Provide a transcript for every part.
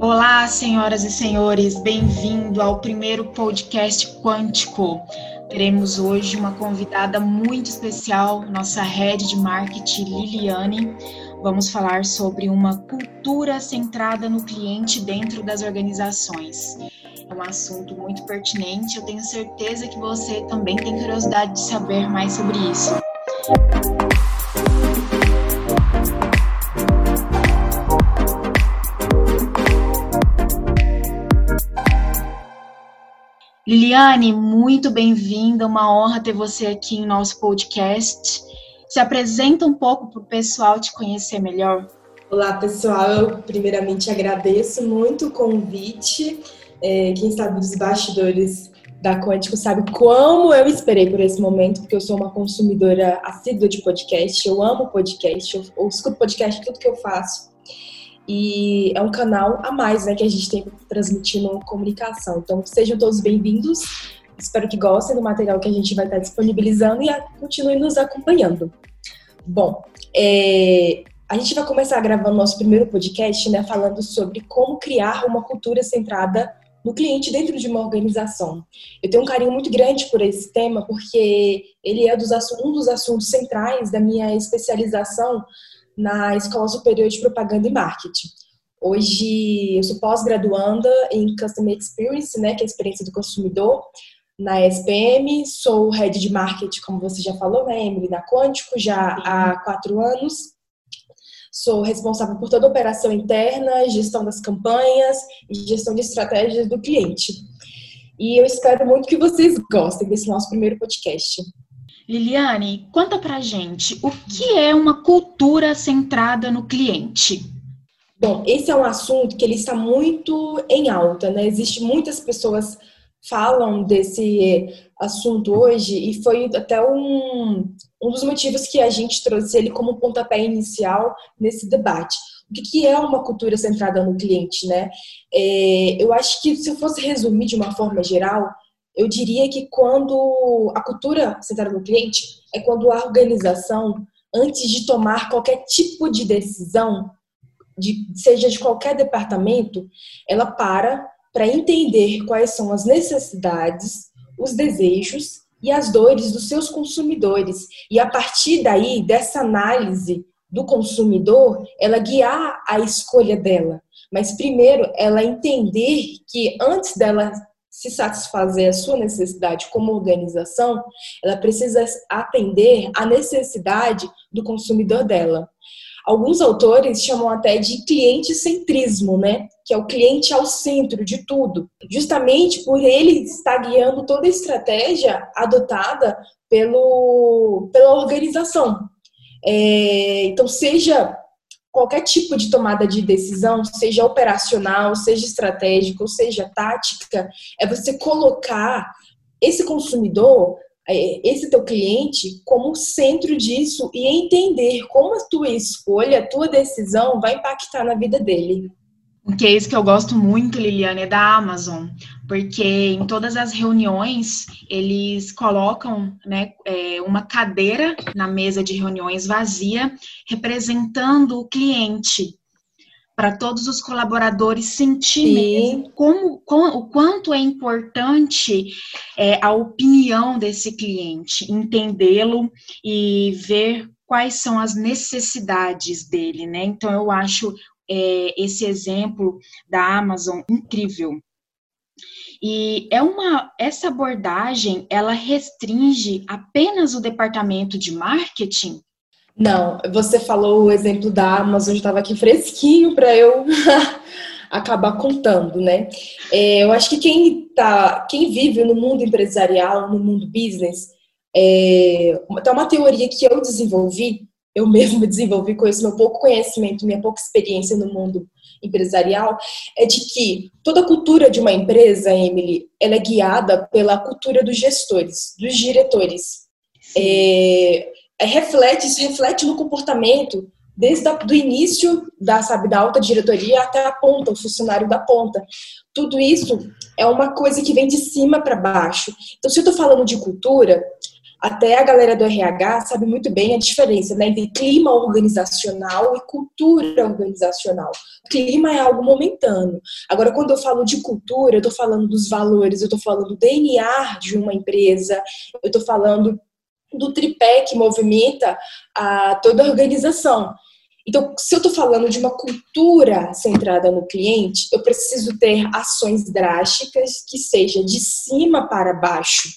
Olá, senhoras e senhores, bem-vindo ao primeiro podcast quântico. Teremos hoje uma convidada muito especial, nossa head de marketing, Liliane. Vamos falar sobre uma cultura centrada no cliente dentro das organizações. É um assunto muito pertinente, eu tenho certeza que você também tem curiosidade de saber mais sobre isso. Liliane, muito bem-vinda, uma honra ter você aqui em nosso podcast. Se apresenta um pouco para o pessoal te conhecer melhor. Olá, pessoal. Eu primeiramente agradeço muito o convite. É, quem sabe dos bastidores da Quântico sabe como eu esperei por esse momento, porque eu sou uma consumidora assídua de podcast, eu amo podcast, eu, eu escuto podcast tudo que eu faço. E é um canal a mais né, que a gente tem transmitindo comunicação. Então, sejam todos bem-vindos. Espero que gostem do material que a gente vai estar disponibilizando e continuem nos acompanhando. Bom, é, a gente vai começar gravando nosso primeiro podcast, né, falando sobre como criar uma cultura centrada no cliente dentro de uma organização. Eu tenho um carinho muito grande por esse tema, porque ele é dos, um dos assuntos centrais da minha especialização na Escola Superior de Propaganda e Marketing. Hoje eu sou pós-graduanda em Customer Experience, né, que é a experiência do consumidor, na SPM. Sou head de marketing, como você já falou, né, Emily, na Quântico, já há quatro anos. Sou responsável por toda a operação interna, gestão das campanhas e gestão de estratégias do cliente. E eu espero muito que vocês gostem desse nosso primeiro podcast. Liliane, conta pra gente o que é uma cultura centrada no cliente. Bom, esse é um assunto que ele está muito em alta, né? Existem muitas pessoas falam desse assunto hoje e foi até um, um dos motivos que a gente trouxe ele como pontapé inicial nesse debate. O que é uma cultura centrada no cliente, né? É, eu acho que se eu fosse resumir de uma forma geral, eu diria que quando a cultura centrada no cliente é quando a organização, antes de tomar qualquer tipo de decisão, de, seja de qualquer departamento, ela para para entender quais são as necessidades, os desejos e as dores dos seus consumidores. E a partir daí, dessa análise do consumidor, ela guiar a escolha dela. Mas primeiro, ela entender que antes dela se satisfazer a sua necessidade como organização, ela precisa atender à necessidade do consumidor dela. Alguns autores chamam até de cliente centrismo, né? Que é o cliente ao centro de tudo, justamente por ele estar guiando toda a estratégia adotada pelo, pela organização. É, então, seja qualquer tipo de tomada de decisão, seja operacional, seja estratégica, ou seja tática, é você colocar esse consumidor, é, esse teu cliente, como centro disso e entender como a tua escolha, a tua decisão vai impactar na vida dele. Um case que eu gosto muito, Liliane, é da Amazon, porque em todas as reuniões eles colocam né, é, uma cadeira na mesa de reuniões vazia, representando o cliente, para todos os colaboradores sentirem como, como, o quanto é importante é, a opinião desse cliente, entendê-lo e ver quais são as necessidades dele, né? Então eu acho é, esse exemplo da Amazon incrível. E é uma essa abordagem, ela restringe apenas o departamento de marketing? Não, você falou o exemplo da Amazon, estava aqui fresquinho para eu acabar contando, né? É, eu acho que quem tá, quem vive no mundo empresarial, no mundo business, é, tem uma teoria que eu desenvolvi eu mesmo desenvolvi com esse meu pouco conhecimento, minha pouca experiência no mundo empresarial, é de que toda a cultura de uma empresa, Emily, ela é guiada pela cultura dos gestores, dos diretores. É, é, reflete, isso reflete no comportamento desde o início da, sabe, da alta diretoria até a ponta, o funcionário da ponta. Tudo isso é uma coisa que vem de cima para baixo. Então, se eu estou falando de cultura, até a galera do RH sabe muito bem a diferença né, entre clima organizacional e cultura organizacional. Clima é algo momentâneo. Agora, quando eu falo de cultura, eu estou falando dos valores, eu estou falando do DNA de uma empresa, eu estou falando do tripé que movimenta a, toda a organização. Então, se eu estou falando de uma cultura centrada no cliente, eu preciso ter ações drásticas que seja de cima para baixo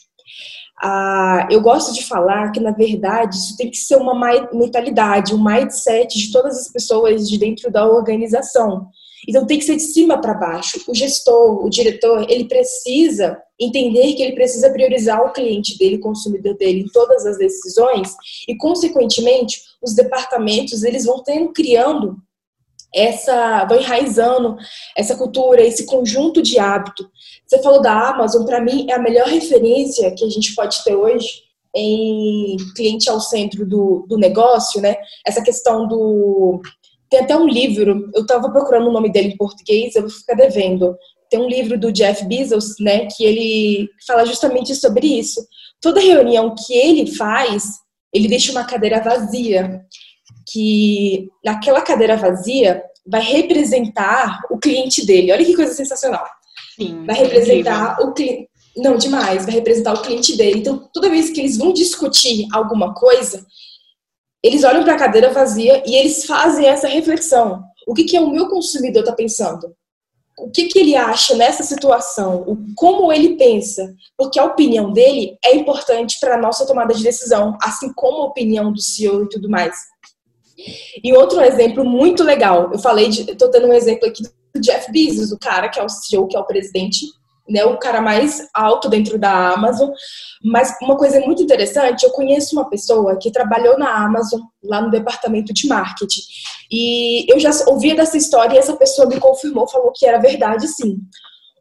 ah, eu gosto de falar que, na verdade, isso tem que ser uma mentalidade, um mindset de todas as pessoas de dentro da organização. Então, tem que ser de cima para baixo. O gestor, o diretor, ele precisa entender que ele precisa priorizar o cliente dele, o consumidor dele, em todas as decisões e, consequentemente, os departamentos eles vão tendo, criando essa, vão enraizando essa cultura, esse conjunto de hábito você falou da Amazon, para mim é a melhor referência que a gente pode ter hoje em cliente ao centro do, do negócio, né? Essa questão do. Tem até um livro, eu estava procurando o nome dele em português, eu vou ficar devendo. Tem um livro do Jeff Bezos, né, que ele fala justamente sobre isso. Toda reunião que ele faz, ele deixa uma cadeira vazia, que naquela cadeira vazia vai representar o cliente dele. Olha que coisa sensacional. Sim, vai representar o cliente. Não, demais, vai representar o cliente dele. Então, toda vez que eles vão discutir alguma coisa, eles olham para a cadeira vazia e eles fazem essa reflexão. O que, que é o meu consumidor está pensando? O que, que ele acha nessa situação? O, como ele pensa? Porque a opinião dele é importante para a nossa tomada de decisão, assim como a opinião do CEO e tudo mais. E outro exemplo muito legal, eu falei de, estou dando um exemplo aqui Jeff Bezos, o cara que é o CEO, que é o presidente, né, o cara mais alto dentro da Amazon. Mas uma coisa muito interessante, eu conheço uma pessoa que trabalhou na Amazon, lá no departamento de marketing. E eu já ouvia dessa história e essa pessoa me confirmou, falou que era verdade sim.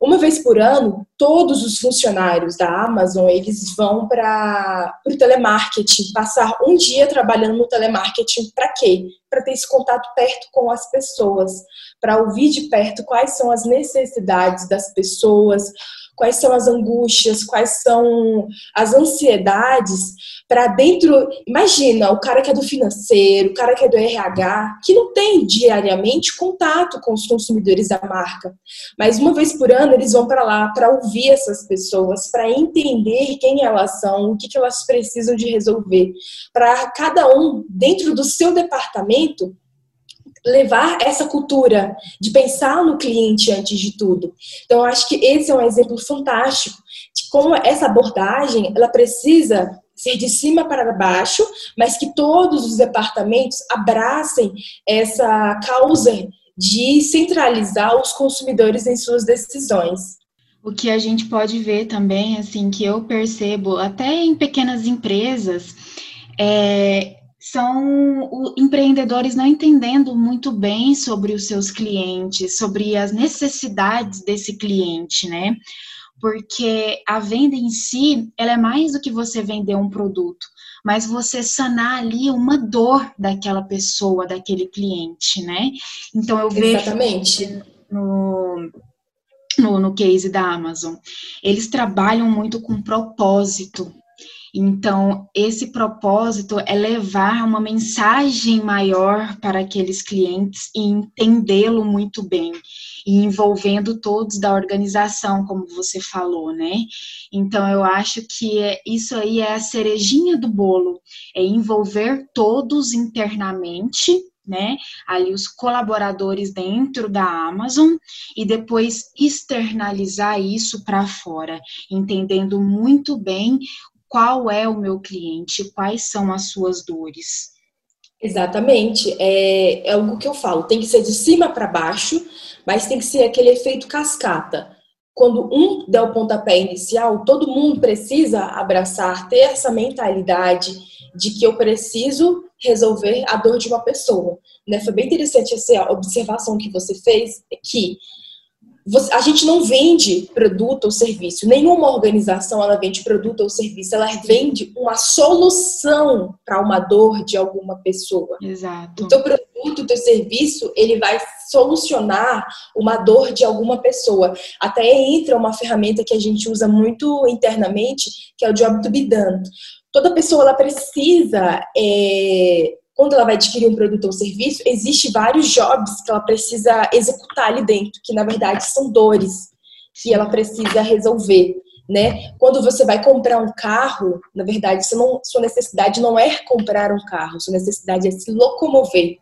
Uma vez por ano, todos os funcionários da Amazon, eles vão para o telemarketing, passar um dia trabalhando no telemarketing para quê? Para ter esse contato perto com as pessoas, para ouvir de perto quais são as necessidades das pessoas, quais são as angústias, quais são as ansiedades, para dentro. Imagina, o cara que é do financeiro, o cara que é do RH, que não tem diariamente contato com os consumidores da marca, mas uma vez por ano eles vão para lá para ouvir essas pessoas, para entender quem elas são, o que, que elas precisam de resolver, para cada um, dentro do seu departamento, levar essa cultura de pensar no cliente antes de tudo. Então, eu acho que esse é um exemplo fantástico de como essa abordagem ela precisa ser de cima para baixo, mas que todos os departamentos abracem essa causa de centralizar os consumidores em suas decisões. O que a gente pode ver também, assim, que eu percebo, até em pequenas empresas, é, são empreendedores não entendendo muito bem sobre os seus clientes, sobre as necessidades desse cliente, né? Porque a venda em si, ela é mais do que você vender um produto, mas você sanar ali uma dor daquela pessoa, daquele cliente, né? Então eu vejo Exatamente. no no, no case da Amazon. Eles trabalham muito com propósito, então, esse propósito é levar uma mensagem maior para aqueles clientes e entendê-lo muito bem, e envolvendo todos da organização, como você falou, né? Então, eu acho que é, isso aí é a cerejinha do bolo, é envolver todos internamente né? Ali os colaboradores dentro da Amazon e depois externalizar isso para fora, entendendo muito bem qual é o meu cliente, quais são as suas dores. Exatamente, é, é algo que eu falo, tem que ser de cima para baixo, mas tem que ser aquele efeito cascata. Quando um der o pontapé inicial, todo mundo precisa abraçar, ter essa mentalidade de que eu preciso resolver a dor de uma pessoa. Né? Foi bem interessante essa observação que você fez, que a gente não vende produto ou serviço. Nenhuma organização ela vende produto ou serviço. Ela vende uma solução para uma dor de alguma pessoa. Exato. O teu produto, o teu serviço, ele vai solucionar uma dor de alguma pessoa. Até entra uma ferramenta que a gente usa muito internamente, que é o job to be done. Toda pessoa ela precisa é, quando ela vai adquirir um produto ou serviço, existe vários jobs que ela precisa executar ali dentro, que na verdade são dores que ela precisa resolver, né? Quando você vai comprar um carro, na verdade, não, sua necessidade não é comprar um carro, sua necessidade é se locomover.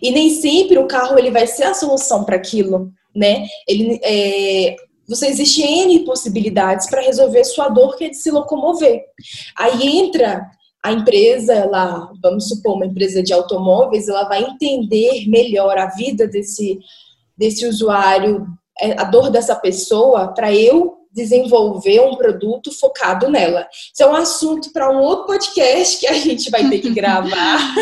E nem sempre o carro ele vai ser a solução para aquilo, né? Ele, é, você existe N possibilidades para resolver sua dor que é de se locomover. Aí entra a empresa, ela, vamos supor, uma empresa de automóveis, ela vai entender melhor a vida desse, desse usuário, é, a dor dessa pessoa, para eu desenvolver um produto focado nela. Isso é um assunto para um outro podcast que a gente vai ter que gravar.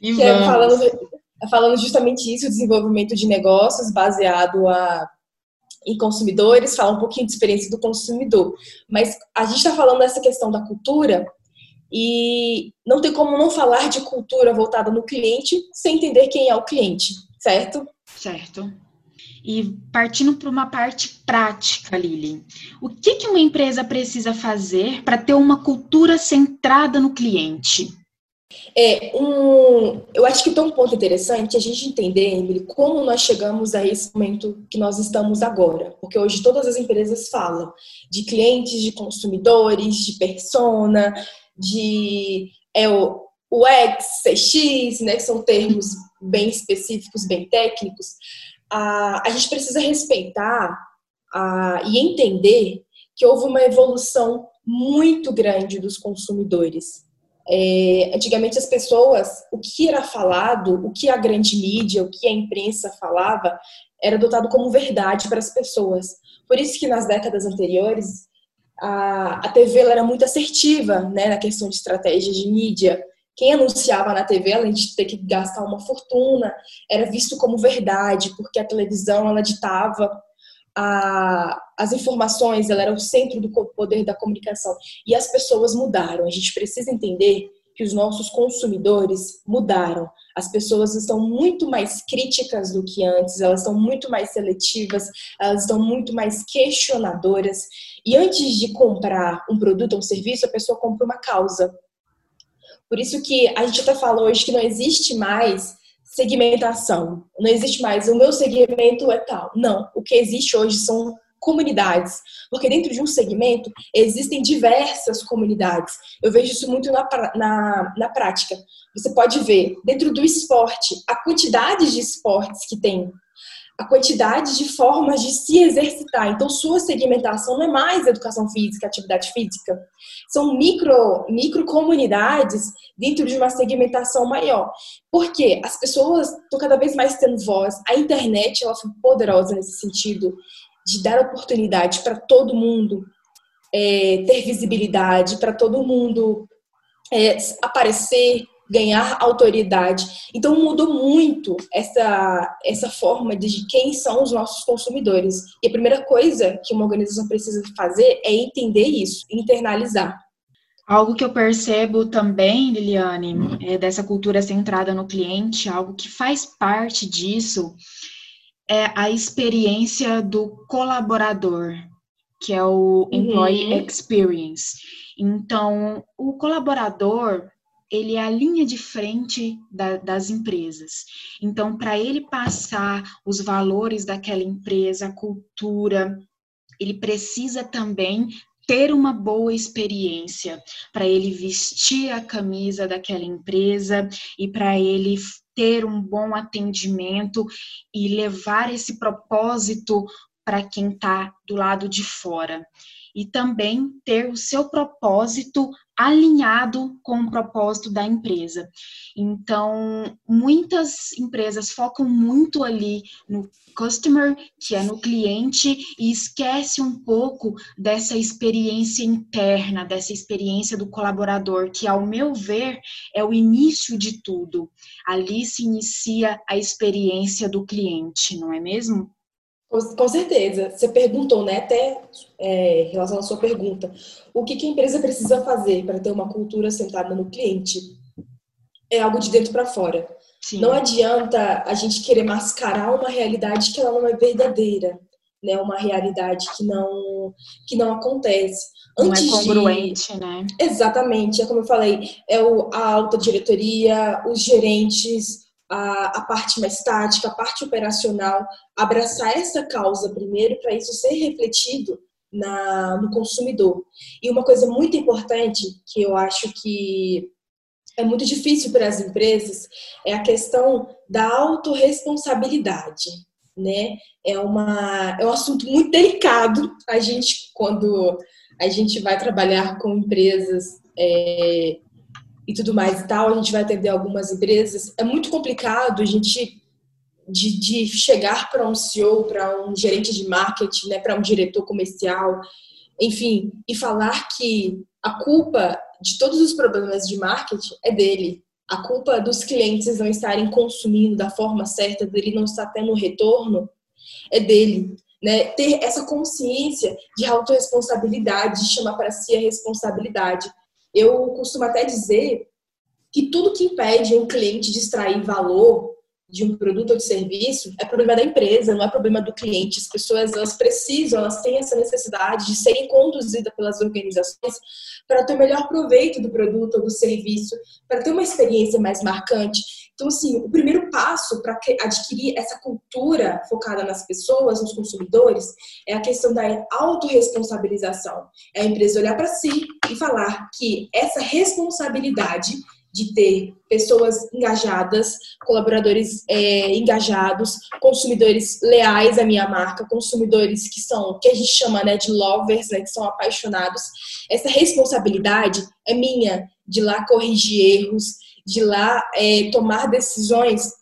que é falando, falando justamente isso, desenvolvimento de negócios baseado a, em consumidores, fala um pouquinho de experiência do consumidor. Mas a gente está falando dessa questão da cultura, e não tem como não falar de cultura voltada no cliente sem entender quem é o cliente, certo? Certo. E partindo para uma parte prática, Lili, o que, que uma empresa precisa fazer para ter uma cultura centrada no cliente? É um, eu acho que tem um ponto interessante a gente entender, Emily, como nós chegamos a esse momento que nós estamos agora. Porque hoje todas as empresas falam de clientes, de consumidores, de persona, de é, o, X, CX, né, que são termos bem específicos, bem técnicos, a, a gente precisa respeitar a, e entender que houve uma evolução muito grande dos consumidores. É, antigamente as pessoas, o que era falado, o que a grande mídia, o que a imprensa falava, era adotado como verdade para as pessoas. Por isso que nas décadas anteriores a, a TV era muito assertiva né, na questão de estratégia de mídia. Quem anunciava na TV, além de ter que gastar uma fortuna, era visto como verdade, porque a televisão ela ditava a, as informações, ela era o centro do poder da comunicação. E as pessoas mudaram. A gente precisa entender que os nossos consumidores mudaram. As pessoas estão muito mais críticas do que antes, elas estão muito mais seletivas, elas estão muito mais questionadoras. E antes de comprar um produto ou um serviço, a pessoa compra uma causa. Por isso que a gente até falou hoje que não existe mais segmentação. Não existe mais o meu segmento é tal. Não, o que existe hoje são comunidades, porque dentro de um segmento existem diversas comunidades. Eu vejo isso muito na, na, na prática. Você pode ver, dentro do esporte, a quantidade de esportes que tem, a quantidade de formas de se exercitar. Então, sua segmentação não é mais educação física, atividade física. São micro, micro comunidades dentro de uma segmentação maior. Porque as pessoas estão cada vez mais tendo voz. A internet ela foi poderosa nesse sentido de dar oportunidade para todo mundo é, ter visibilidade, para todo mundo é, aparecer, ganhar autoridade. Então mudou muito essa, essa forma de quem são os nossos consumidores. E a primeira coisa que uma organização precisa fazer é entender isso, internalizar. Algo que eu percebo também, Liliane, é dessa cultura centrada no cliente, algo que faz parte disso, é a experiência do colaborador, que é o Employee uhum. Experience. Então, o colaborador, ele é a linha de frente da, das empresas. Então, para ele passar os valores daquela empresa, a cultura, ele precisa também ter uma boa experiência para ele vestir a camisa daquela empresa e para ele ter um bom atendimento e levar esse propósito para quem está do lado de fora. E também ter o seu propósito alinhado com o propósito da empresa. Então, muitas empresas focam muito ali no customer, que é no cliente, e esquece um pouco dessa experiência interna, dessa experiência do colaborador, que, ao meu ver, é o início de tudo. Ali se inicia a experiência do cliente, não é mesmo? Com certeza. Você perguntou, né? Até é, em relação à sua pergunta, o que, que a empresa precisa fazer para ter uma cultura centrada no cliente? É algo de dentro para fora. Sim. Não adianta a gente querer mascarar uma realidade que ela não é verdadeira, né? Uma realidade que não que não acontece. Antes não é congruente, de... né? Exatamente, é como eu falei, é o, a alta diretoria, os gerentes, a, a parte mais tática, a parte operacional, abraçar essa causa primeiro para isso ser refletido na, no consumidor. E uma coisa muito importante que eu acho que é muito difícil para as empresas é a questão da autorresponsabilidade, né? É, uma, é um assunto muito delicado. A gente, quando a gente vai trabalhar com empresas é, e tudo mais e tal, a gente vai atender algumas empresas. É muito complicado a gente de, de chegar para um CEO, para um gerente de marketing, né, para um diretor comercial, enfim, e falar que a culpa de todos os problemas de marketing é dele. A culpa dos clientes não estarem consumindo da forma certa, dele não estar tendo retorno, é dele. Né? Ter essa consciência de autorresponsabilidade, de chamar para si a responsabilidade. Eu costumo até dizer que tudo que impede um cliente de extrair valor de um produto ou de serviço é problema da empresa, não é problema do cliente. As pessoas elas precisam, elas têm essa necessidade de serem conduzidas pelas organizações para ter o melhor proveito do produto ou do serviço, para ter uma experiência mais marcante. Então, assim, o primeiro passo para adquirir essa cultura focada nas pessoas, nos consumidores, é a questão da autorresponsabilização. É a empresa olhar para si e falar que essa responsabilidade de ter pessoas engajadas, colaboradores é, engajados, consumidores leais à minha marca, consumidores que são, que a gente chama né, de lovers, né, que são apaixonados. Essa responsabilidade é minha de lá corrigir erros, de lá é, tomar decisões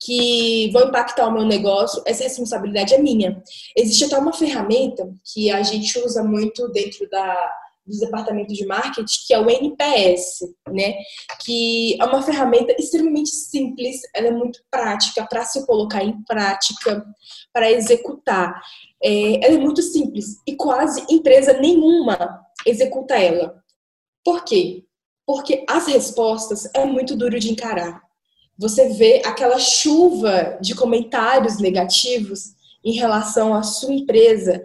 que vão impactar o meu negócio, essa responsabilidade é minha. Existe até uma ferramenta que a gente usa muito dentro da dos departamentos de marketing, que é o NPS, né? Que é uma ferramenta extremamente simples, ela é muito prática para se colocar em prática, para executar. É, ela é muito simples e quase empresa nenhuma executa ela. Por quê? Porque as respostas é muito duro de encarar. Você vê aquela chuva de comentários negativos em relação à sua empresa,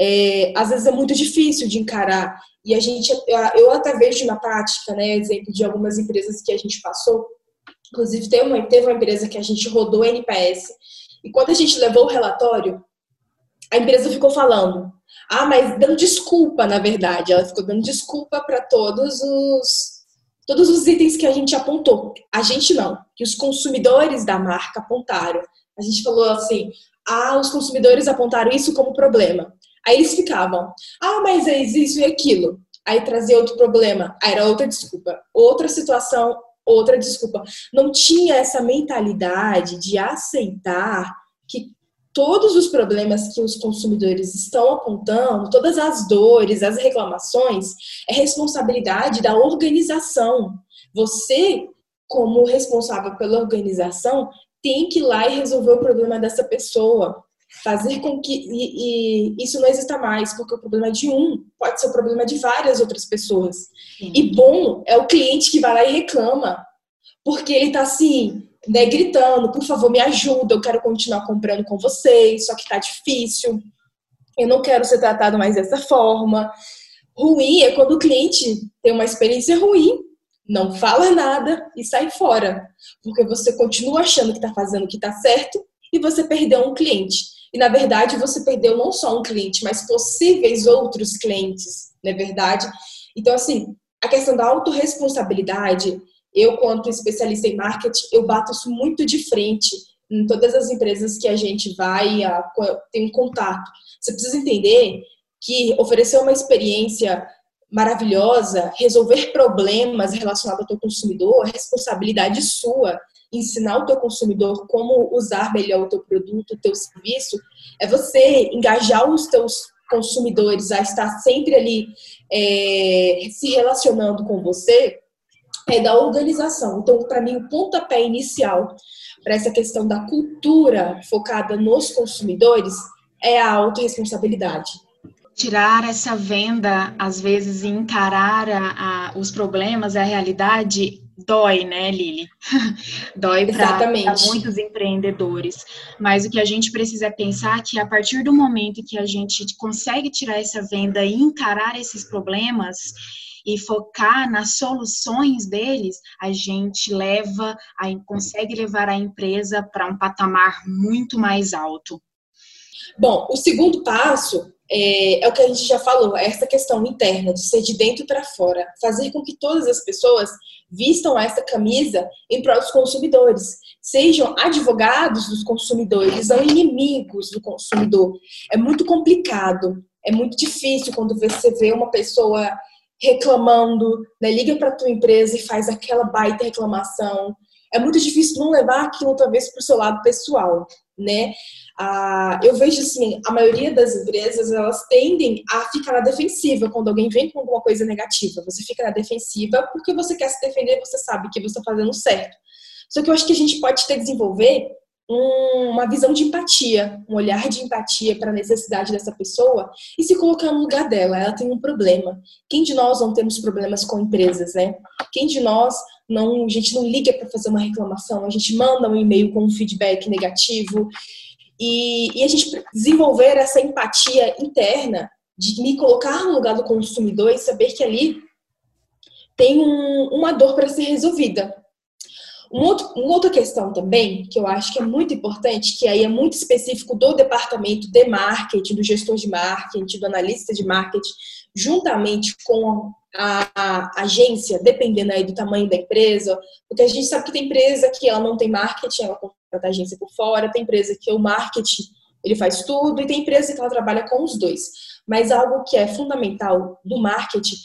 é, às vezes é muito difícil de encarar. E a gente, eu até vejo na prática, né, exemplo de algumas empresas que a gente passou. Inclusive, teve uma, teve uma empresa que a gente rodou NPS. E quando a gente levou o relatório, a empresa ficou falando. Ah, mas dando desculpa, na verdade. Ela ficou dando desculpa para todos os todos os itens que a gente apontou. A gente não, que os consumidores da marca apontaram. A gente falou assim: ah, os consumidores apontaram isso como problema. Aí eles ficavam, ah, mas é isso e aquilo. Aí trazia outro problema, aí era outra desculpa. Outra situação, outra desculpa. Não tinha essa mentalidade de aceitar que todos os problemas que os consumidores estão apontando, todas as dores, as reclamações, é responsabilidade da organização. Você, como responsável pela organização, tem que ir lá e resolver o problema dessa pessoa fazer com que e, e isso não exista mais, porque o problema de um pode ser o problema de várias outras pessoas. Sim. E bom é o cliente que vai lá e reclama, porque ele tá assim, né, gritando, por favor, me ajuda, eu quero continuar comprando com vocês, só que tá difícil. Eu não quero ser tratado mais dessa forma. Ruim é quando o cliente tem uma experiência ruim, não fala nada e sai fora, porque você continua achando que está fazendo o que está certo e você perdeu um cliente. E na verdade você perdeu não só um cliente, mas possíveis outros clientes, não é verdade? Então, assim, a questão da autorresponsabilidade, eu, quanto especialista em marketing, eu bato isso muito de frente em todas as empresas que a gente vai, a, tem um contato. Você precisa entender que oferecer uma experiência maravilhosa, resolver problemas relacionados ao teu consumidor, é responsabilidade sua ensinar o teu consumidor como usar melhor o teu produto, o teu serviço, é você engajar os teus consumidores a estar sempre ali é, se relacionando com você é da organização. Então, para mim, o pontapé inicial para essa questão da cultura focada nos consumidores é a autorresponsabilidade. Tirar essa venda, às vezes, e encarar a, a, os problemas, a realidade, dói, né, Lili? dói para muitos empreendedores. Mas o que a gente precisa pensar é que a partir do momento que a gente consegue tirar essa venda e encarar esses problemas, e focar nas soluções deles, a gente leva, a, consegue levar a empresa para um patamar muito mais alto. Bom, o segundo passo é, é, o que a gente já falou, é essa questão interna, de ser de dentro para fora, fazer com que todas as pessoas vistam essa camisa em prol dos consumidores, sejam advogados dos consumidores ou inimigos do consumidor. É muito complicado, é muito difícil quando você vê uma pessoa reclamando, né, liga para tua empresa e faz aquela baita reclamação. É muito difícil não levar aquilo talvez para o seu lado pessoal, né? Ah, eu vejo assim, a maioria das empresas elas tendem a ficar na defensiva quando alguém vem com alguma coisa negativa. Você fica na defensiva porque você quer se defender, você sabe que você está fazendo certo. Só que eu acho que a gente pode ter desenvolver uma visão de empatia, um olhar de empatia para a necessidade dessa pessoa e se colocar no lugar dela. Ela tem um problema. Quem de nós não temos problemas com empresas, né? Quem de nós não, a gente não liga para fazer uma reclamação, a gente manda um e-mail com um feedback negativo e, e a gente desenvolver essa empatia interna de me colocar no lugar do consumidor e saber que ali tem um, uma dor para ser resolvida. Um outro, uma outra questão também, que eu acho que é muito importante, que aí é muito específico do departamento de marketing, do gestor de marketing, do analista de marketing, juntamente com a, agência, dependendo aí do tamanho da empresa, porque a gente sabe que tem empresa que ela não tem marketing, ela contrata a agência por fora, tem empresa que o marketing ele faz tudo, e tem empresa que ela trabalha com os dois. Mas algo que é fundamental do marketing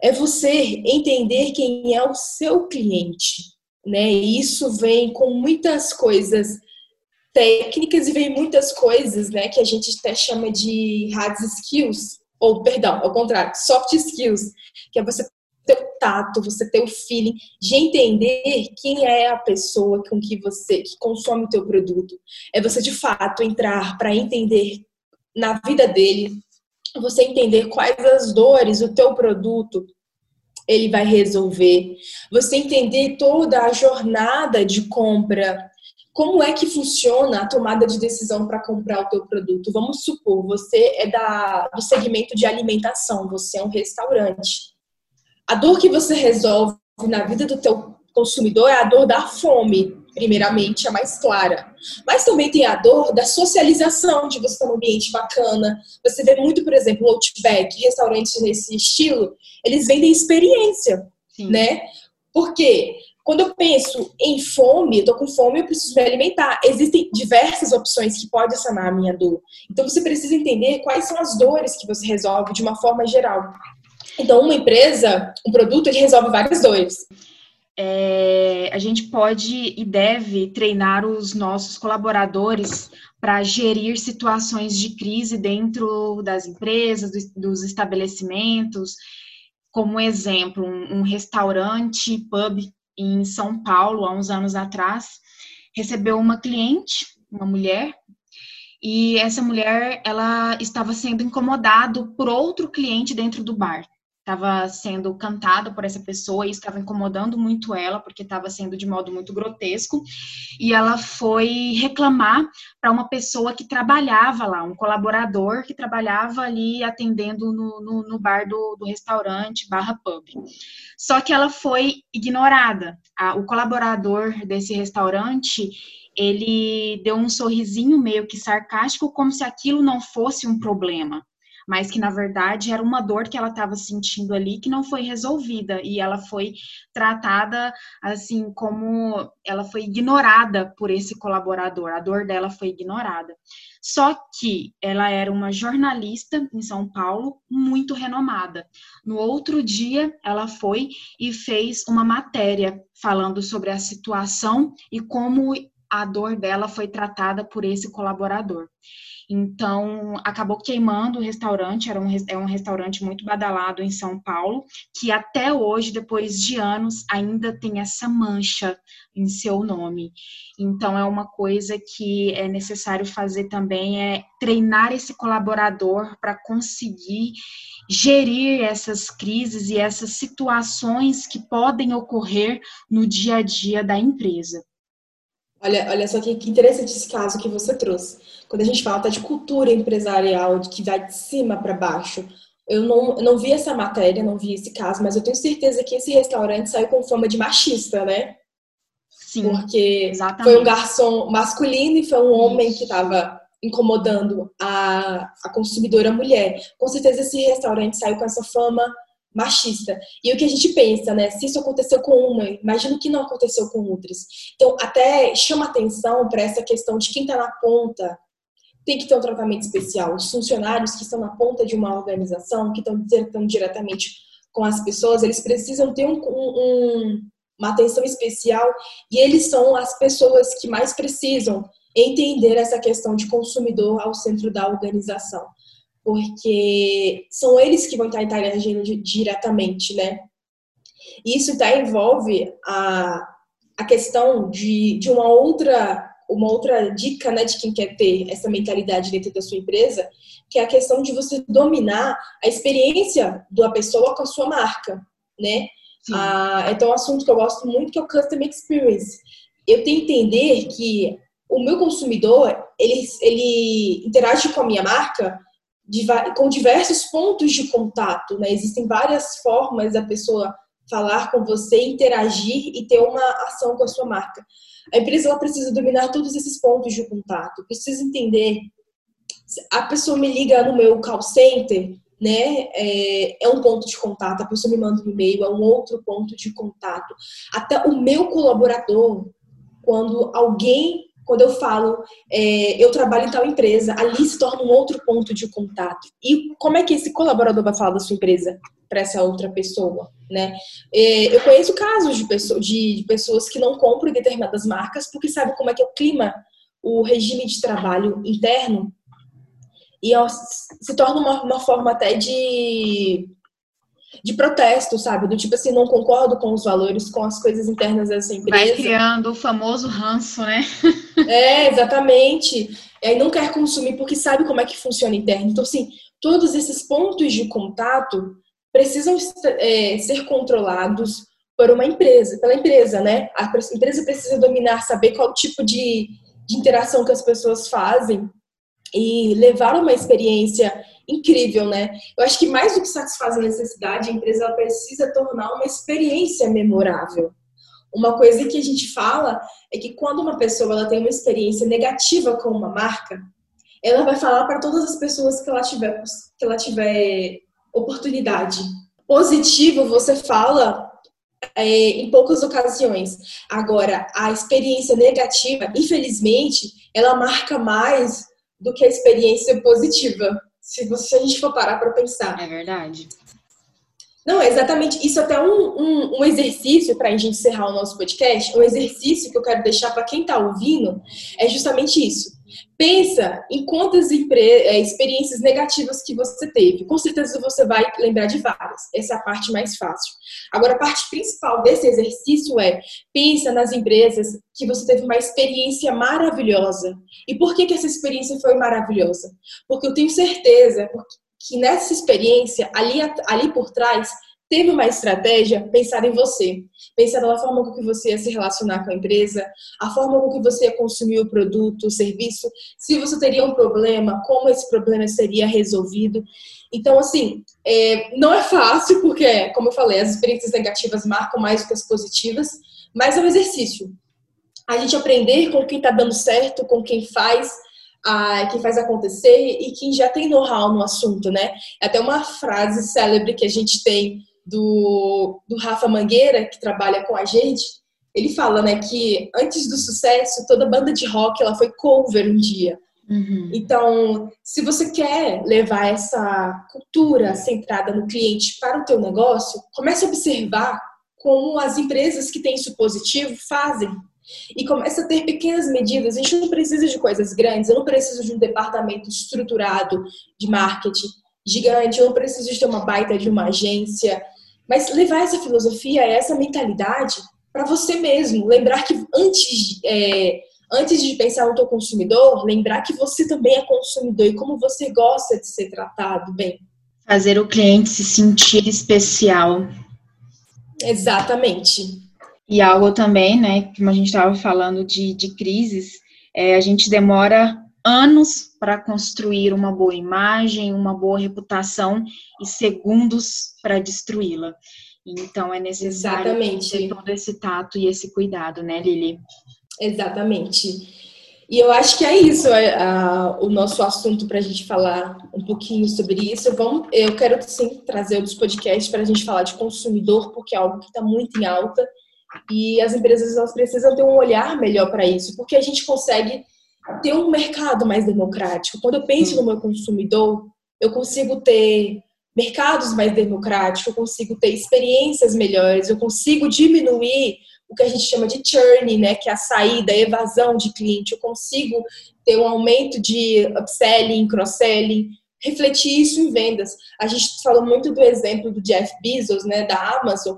é você entender quem é o seu cliente né? E isso vem com muitas coisas técnicas e vem muitas coisas, né, que a gente até chama de hard skills, ou perdão, ao contrário, soft skills, que é você ter o tato, você ter o feeling de entender quem é a pessoa com que você que consome o teu produto. É você de fato entrar para entender na vida dele, você entender quais as dores o teu produto ele vai resolver. Você entender toda a jornada de compra, como é que funciona a tomada de decisão para comprar o teu produto. Vamos supor, você é da, do segmento de alimentação, você é um restaurante. A dor que você resolve na vida do teu consumidor é a dor da fome, primeiramente, a mais clara. Mas também tem a dor da socialização, de você estar num ambiente bacana. Você vê muito, por exemplo, o Outback, restaurantes nesse estilo, eles vendem experiência, Sim. né? Porque quando eu penso em fome, eu tô com fome, eu preciso me alimentar. Existem diversas opções que podem sanar a minha dor. Então você precisa entender quais são as dores que você resolve de uma forma geral. Então, uma empresa, um produto, ele resolve várias dores é, a gente pode e deve treinar os nossos colaboradores para gerir situações de crise dentro das empresas, dos estabelecimentos. Como exemplo, um, um restaurante, pub em São Paulo, há uns anos atrás, recebeu uma cliente, uma mulher, e essa mulher ela estava sendo incomodado por outro cliente dentro do bar estava sendo cantado por essa pessoa e estava incomodando muito ela, porque estava sendo de modo muito grotesco. E ela foi reclamar para uma pessoa que trabalhava lá, um colaborador que trabalhava ali atendendo no, no, no bar do, do, restaurante barra pub. Só que ela foi ignorada. A, o colaborador desse restaurante ele deu um sorrisinho meio que sarcástico, como se aquilo não fosse um problema mas que na verdade era uma dor que ela estava sentindo ali que não foi resolvida e ela foi tratada assim como ela foi ignorada por esse colaborador, a dor dela foi ignorada. Só que ela era uma jornalista em São Paulo muito renomada. No outro dia, ela foi e fez uma matéria falando sobre a situação e como a dor dela foi tratada por esse colaborador. Então, acabou queimando o restaurante, era um, é um restaurante muito badalado em São Paulo, que até hoje, depois de anos, ainda tem essa mancha em seu nome. Então, é uma coisa que é necessário fazer também, é treinar esse colaborador para conseguir gerir essas crises e essas situações que podem ocorrer no dia a dia da empresa. Olha, olha só que, que interessante esse caso que você trouxe. Quando a gente fala tá, de cultura empresarial, de que vai de cima para baixo, eu não, eu não vi essa matéria, não vi esse caso, mas eu tenho certeza que esse restaurante saiu com fama de machista, né? Sim. Porque exatamente. foi um garçom masculino e foi um homem que estava incomodando a, a consumidora mulher. Com certeza esse restaurante saiu com essa fama machista. E o que a gente pensa, né? Se isso aconteceu com uma, imagino que não aconteceu com outras. Então, até chama atenção para essa questão de quem está na ponta tem que ter um tratamento especial. Os funcionários que estão na ponta de uma organização, que estão, estão diretamente com as pessoas, eles precisam ter um, um, uma atenção especial e eles são as pessoas que mais precisam entender essa questão de consumidor ao centro da organização porque são eles que vão estar interagindo diretamente, né? Isso até envolve a, a questão de, de uma outra uma outra dica, né, de quem quer ter essa mentalidade dentro da sua empresa, que é a questão de você dominar a experiência da pessoa com a sua marca, né? Ah, então, é um assunto que eu gosto muito que é o Customer Experience. Eu tenho que entender que o meu consumidor, ele, ele interage com a minha marca com diversos pontos de contato, né? Existem várias formas da pessoa falar com você, interagir e ter uma ação com a sua marca. A empresa ela precisa dominar todos esses pontos de contato, precisa entender. A pessoa me liga no meu call center, né? É, é um ponto de contato. A pessoa me manda um e-mail, é um outro ponto de contato. Até o meu colaborador, quando alguém quando eu falo é, eu trabalho em tal empresa, ali se torna um outro ponto de contato. E como é que esse colaborador vai falar da sua empresa para essa outra pessoa, né? É, eu conheço casos de, pessoa, de, pessoas que não compram determinadas marcas porque sabem como é que é o clima, o regime de trabalho interno e ó, se torna uma, uma forma até de de protesto, sabe? Do tipo assim, não concordo com os valores, com as coisas internas dessa empresa. Vai criando o famoso ranço, né? é, exatamente. E aí não quer consumir porque sabe como é que funciona interno. Então, assim, todos esses pontos de contato precisam é, ser controlados por uma empresa, pela empresa, né? A empresa precisa dominar, saber qual tipo de, de interação que as pessoas fazem e levar uma experiência incrível, né? Eu acho que mais do que satisfazer a necessidade, a empresa precisa tornar uma experiência memorável. Uma coisa que a gente fala é que quando uma pessoa ela tem uma experiência negativa com uma marca, ela vai falar para todas as pessoas que ela tiver que ela tiver oportunidade. Positivo você fala é, em poucas ocasiões. Agora, a experiência negativa, infelizmente, ela marca mais do que a experiência positiva se, você, se a gente for parar para pensar. É verdade. Não, é exatamente. Isso é até um, um, um exercício para a gente encerrar o nosso podcast. Um exercício que eu quero deixar para quem está ouvindo é justamente isso. Pensa em quantas é, experiências negativas que você teve. Com certeza você vai lembrar de várias. Essa é a parte mais fácil. Agora, a parte principal desse exercício é pensa nas empresas que você teve uma experiência maravilhosa. E por que, que essa experiência foi maravilhosa? Porque eu tenho certeza que nessa experiência, ali, ali por trás, teve uma estratégia pensar em você, pensar na forma com que você ia se relacionar com a empresa, a forma com que você ia consumir o produto, o serviço, se você teria um problema, como esse problema seria resolvido. Então, assim, é, não é fácil, porque, como eu falei, as experiências negativas marcam mais do que as positivas, mas é um exercício. A gente aprender com quem está dando certo, com quem faz, a, faz acontecer e quem já tem know-how no assunto, né? É até uma frase célebre que a gente tem do, do Rafa Mangueira, que trabalha com a gente, ele fala, né, que antes do sucesso, toda banda de rock ela foi cover um dia. Uhum. Então, se você quer levar essa cultura centrada no cliente para o teu negócio, comece a observar como as empresas que têm isso positivo fazem. e começa a ter pequenas medidas. A gente não precisa de coisas grandes, eu não preciso de um departamento estruturado de marketing gigante, eu não preciso de ter uma baita de uma agência, mas levar essa filosofia, essa mentalidade para você mesmo. Lembrar que antes, é, antes de pensar no teu consumidor, lembrar que você também é consumidor e como você gosta de ser tratado bem. Fazer o cliente se sentir especial. Exatamente. E algo também, né, como a gente estava falando de, de crises, é, a gente demora anos para construir uma boa imagem, uma boa reputação e segundos para destruí-la. Então é necessário Exatamente. ter todo esse tato e esse cuidado, né, Lili? Exatamente. E eu acho que é isso é, a, o nosso assunto para a gente falar um pouquinho sobre isso. Vamos, eu quero sim trazer outros podcasts para a gente falar de consumidor, porque é algo que está muito em alta e as empresas elas precisam ter um olhar melhor para isso, porque a gente consegue ter um mercado mais democrático. Quando eu penso no meu consumidor, eu consigo ter mercados mais democráticos, eu consigo ter experiências melhores, eu consigo diminuir o que a gente chama de churn, né, que é a saída, a evasão de cliente. Eu consigo ter um aumento de upselling, cross-selling, refletir isso em vendas. A gente falou muito do exemplo do Jeff Bezos, né, da Amazon.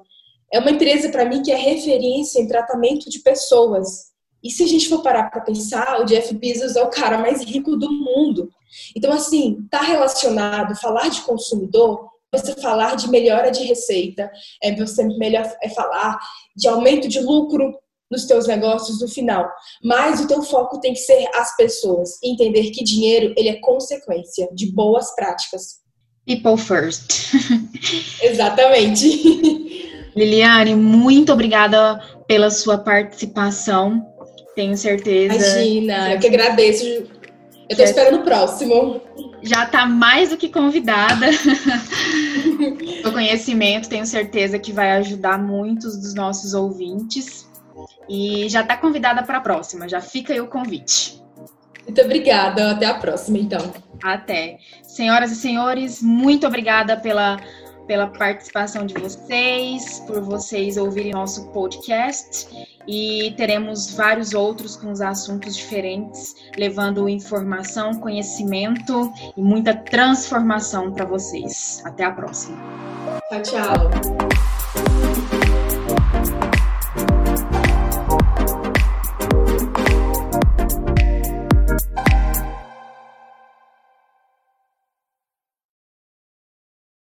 É uma empresa para mim que é referência em tratamento de pessoas. E se a gente for parar para pensar, o Jeff Bezos é o cara mais rico do mundo. Então, assim, tá relacionado, falar de consumidor, você falar de melhora de receita, é você melhor é falar de aumento de lucro nos teus negócios no final. Mas o teu foco tem que ser as pessoas, entender que dinheiro ele é consequência de boas práticas. People first. Exatamente. Liliane, muito obrigada pela sua participação. Tenho certeza. Imagina, eu que agradeço. Eu tô esperando o próximo. Já tá mais do que convidada. o conhecimento, tenho certeza que vai ajudar muitos dos nossos ouvintes. E já tá convidada para a próxima. Já fica aí o convite. Muito obrigada. Até a próxima, então. Até. Senhoras e senhores, muito obrigada pela pela participação de vocês, por vocês ouvirem nosso podcast e teremos vários outros com os assuntos diferentes, levando informação, conhecimento e muita transformação para vocês. Até a próxima. Tchau, tchau.